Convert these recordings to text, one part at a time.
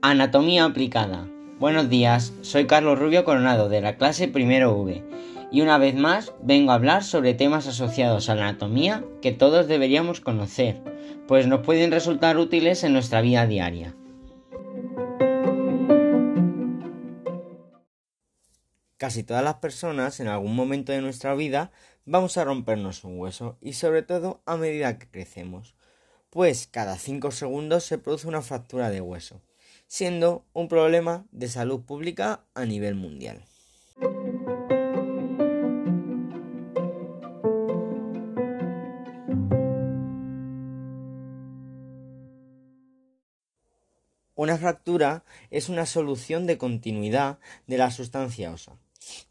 Anatomía aplicada. Buenos días, soy Carlos Rubio Coronado de la clase Primero V y una vez más vengo a hablar sobre temas asociados a la anatomía que todos deberíamos conocer, pues nos pueden resultar útiles en nuestra vida diaria. Casi todas las personas en algún momento de nuestra vida vamos a rompernos un hueso y sobre todo a medida que crecemos, pues cada 5 segundos se produce una fractura de hueso, siendo un problema de salud pública a nivel mundial. Una fractura es una solución de continuidad de la sustancia ósea.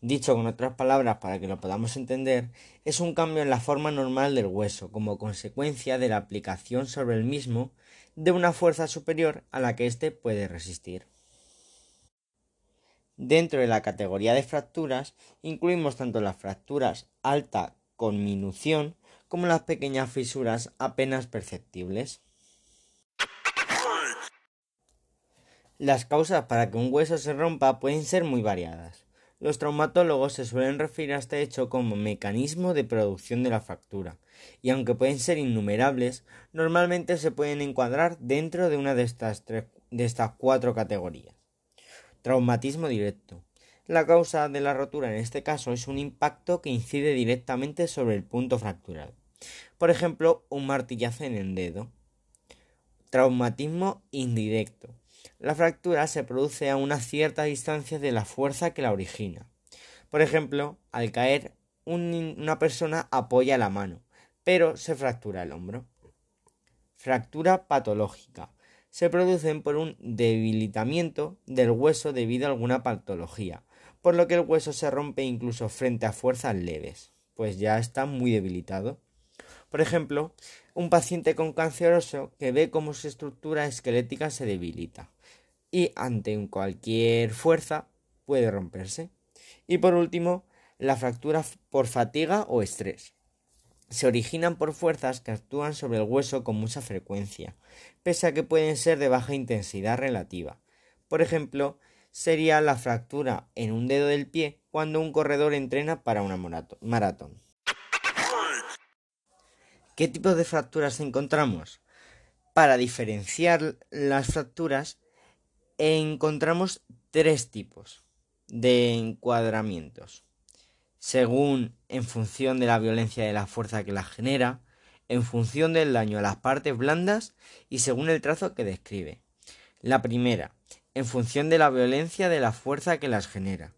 Dicho con otras palabras para que lo podamos entender, es un cambio en la forma normal del hueso como consecuencia de la aplicación sobre el mismo de una fuerza superior a la que éste puede resistir. Dentro de la categoría de fracturas incluimos tanto las fracturas alta conminución como las pequeñas fisuras apenas perceptibles. Las causas para que un hueso se rompa pueden ser muy variadas. Los traumatólogos se suelen referir a este hecho como mecanismo de producción de la fractura, y aunque pueden ser innumerables, normalmente se pueden encuadrar dentro de una de estas, de estas cuatro categorías. Traumatismo directo. La causa de la rotura en este caso es un impacto que incide directamente sobre el punto fracturado. Por ejemplo, un martillazo en el dedo. Traumatismo indirecto. La fractura se produce a una cierta distancia de la fuerza que la origina. Por ejemplo, al caer una persona apoya la mano, pero se fractura el hombro. Fractura patológica. Se producen por un debilitamiento del hueso debido a alguna patología, por lo que el hueso se rompe incluso frente a fuerzas leves, pues ya está muy debilitado. Por ejemplo, un paciente con cáncer óseo que ve cómo su estructura esquelética se debilita y ante cualquier fuerza puede romperse. Y por último, la fractura por fatiga o estrés. Se originan por fuerzas que actúan sobre el hueso con mucha frecuencia, pese a que pueden ser de baja intensidad relativa. Por ejemplo, sería la fractura en un dedo del pie cuando un corredor entrena para una maratón. ¿Qué tipo de fracturas encontramos? Para diferenciar las fracturas encontramos tres tipos de encuadramientos, según en función de la violencia de la fuerza que la genera, en función del daño a las partes blandas y según el trazo que describe. La primera, en función de la violencia de la fuerza que las genera.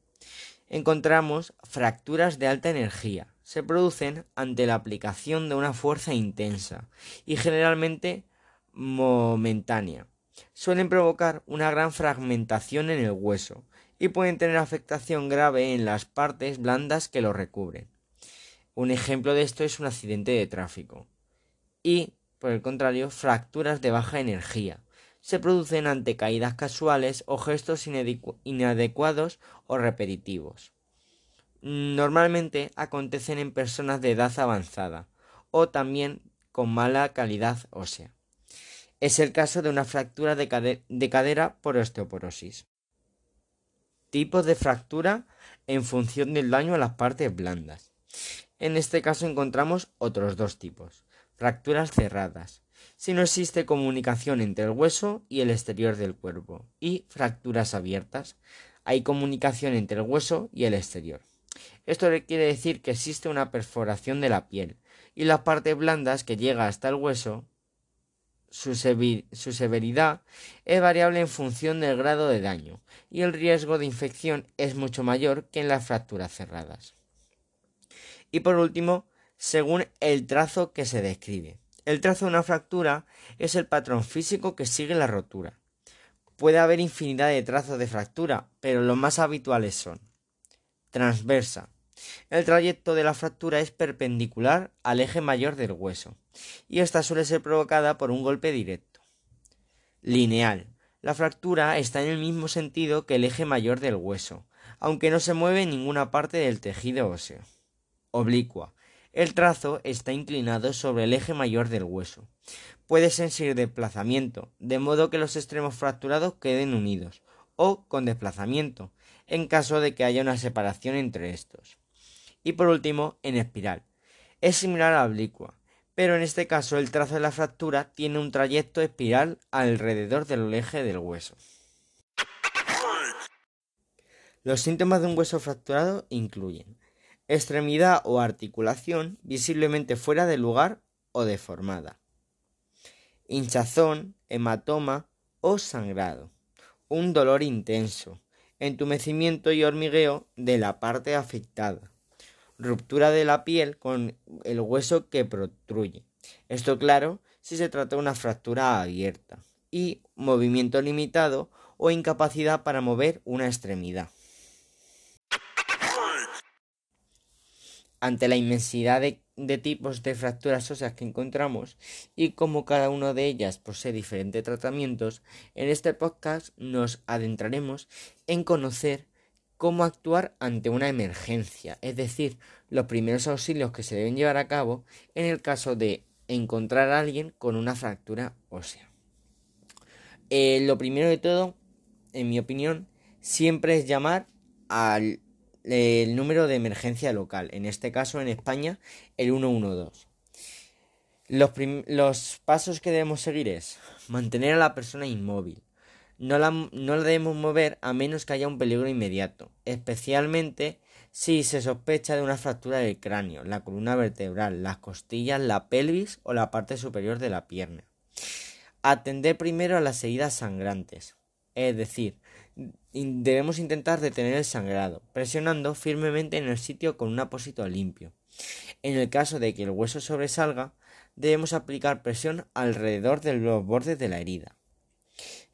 Encontramos fracturas de alta energía. Se producen ante la aplicación de una fuerza intensa y generalmente momentánea suelen provocar una gran fragmentación en el hueso y pueden tener afectación grave en las partes blandas que lo recubren. Un ejemplo de esto es un accidente de tráfico. Y, por el contrario, fracturas de baja energía. Se producen ante caídas casuales o gestos inadecuados o repetitivos. Normalmente acontecen en personas de edad avanzada o también con mala calidad ósea. Es el caso de una fractura de, cadera por osteoporosis. Tipos de fractura en función del daño a las partes blandas. En este caso encontramos otros dos tipos. Fracturas cerradas, si no existe comunicación entre el hueso y el exterior del cuerpo. Y fracturas abiertas, hay comunicación entre el hueso y el exterior. Esto quiere decir que existe una perforación de la piel y las partes blandas que llega hasta el hueso su, severidad es variable en función del grado de daño y el riesgo de infección es mucho mayor que en las fracturas cerradas. Y por último, según el trazo que se describe. El trazo de una fractura es el patrón físico que sigue la rotura. Puede haber infinidad de trazos de fractura, pero los más habituales son transversa, el trayecto de la fractura es perpendicular al eje mayor del hueso, y esta suele ser provocada por un golpe directo. Lineal. La fractura está en el mismo sentido que el eje mayor del hueso, aunque no se mueve ninguna parte del tejido óseo. Oblicua. El trazo está inclinado sobre el eje mayor del hueso. Puede ser sin desplazamiento, de modo que los extremos fracturados queden unidos, o con desplazamiento, en caso de que haya una separación entre estos. Y por último, en espiral. Es similar a la oblicua, pero en este caso el trazo de la fractura tiene un trayecto espiral alrededor del eje del hueso. Los síntomas de un hueso fracturado incluyen extremidad o articulación visiblemente fuera de lugar o deformada, hinchazón, hematoma o sangrado, un dolor intenso, entumecimiento y hormigueo de la parte afectada, ruptura de la piel con el hueso que protruye. Esto claro si se trata de una fractura abierta y movimiento limitado o incapacidad para mover una extremidad. ante la inmensidad de, tipos de fracturas óseas que encontramos y como cada una de ellas posee diferentes tratamientos, en este podcast nos adentraremos en conocer cómo actuar ante una emergencia, es decir, los primeros auxilios que se deben llevar a cabo en el caso de encontrar a alguien con una fractura ósea. Eh, lo primero de todo, en mi opinión, siempre es llamar al el número de emergencia local, en este caso en España el 112. Los, los pasos que debemos seguir es mantener a la persona inmóvil. No la, no la debemos mover a menos que haya un peligro inmediato, especialmente si se sospecha de una fractura del cráneo, la columna vertebral, las costillas, la pelvis o la parte superior de la pierna. Atender primero a las heridas sangrantes, es decir, debemos intentar detener el sangrado, presionando firmemente en el sitio con un apósito limpio. En el caso de que el hueso sobresalga, debemos aplicar presión alrededor de los bordes de la herida.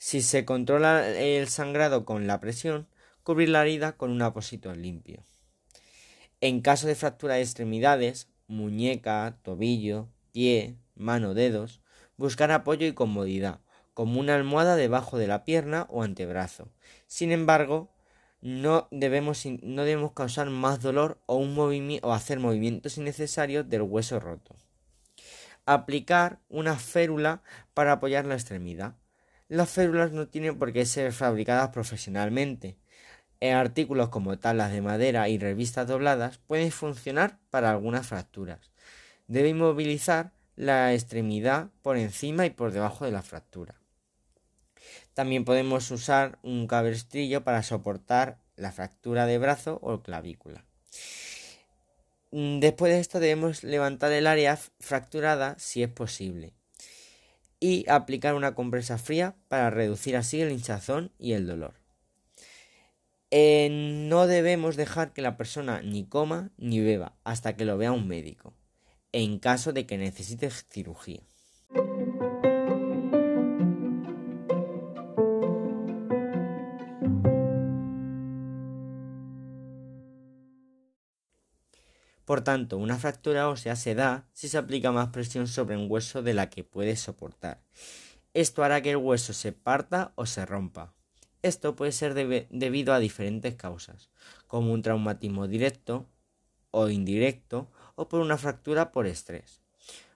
Si se controla el sangrado con la presión, cubrir la herida con un apósito limpio. En caso de fractura de extremidades, muñeca, tobillo, pie, mano, dedos, buscar apoyo y comodidad, como una almohada debajo de la pierna o antebrazo. Sin embargo, no debemos, no debemos causar más dolor o, un o hacer movimientos innecesarios del hueso roto. Aplicar una férula para apoyar la extremidad. Las férulas no tienen por qué ser fabricadas profesionalmente. En artículos como tablas de madera y revistas dobladas pueden funcionar para algunas fracturas. Debe inmovilizar la extremidad por encima y por debajo de la fractura. También podemos usar un cabestrillo para soportar la fractura de brazo o clavícula. Después de esto debemos levantar el área fracturada si es posible y aplicar una compresa fría para reducir así el hinchazón y el dolor. Eh, no debemos dejar que la persona ni coma ni beba hasta que lo vea un médico, en caso de que necesite cirugía. Por tanto, una fractura ósea se da si se aplica más presión sobre un hueso de la que puede soportar. Esto hará que el hueso se parta o se rompa. Esto puede ser debido a diferentes causas, como un traumatismo directo o indirecto o por una fractura por estrés,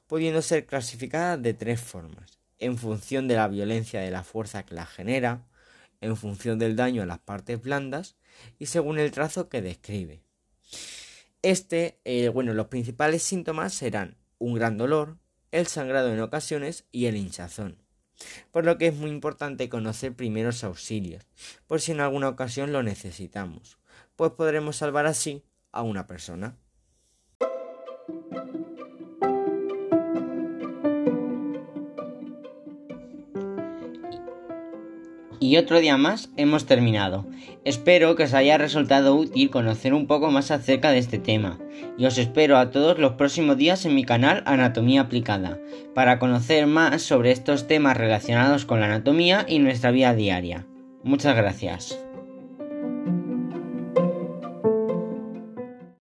pudiendo ser clasificada de tres formas, en función de la violencia de la fuerza que la genera, en función del daño a las partes blandas y según el trazo que describe. Este, eh, bueno, los principales síntomas serán un gran dolor, el sangrado en ocasiones y el hinchazón. Por lo que es muy importante conocer primeros auxilios, por si en alguna ocasión lo necesitamos, pues podremos salvar así a una persona. Y otro día más hemos terminado. Espero que os haya resultado útil conocer un poco más acerca de este tema. Y os espero a todos los próximos días en mi canal Anatomía Aplicada, para conocer más sobre estos temas relacionados con la anatomía y nuestra vida diaria. Muchas gracias.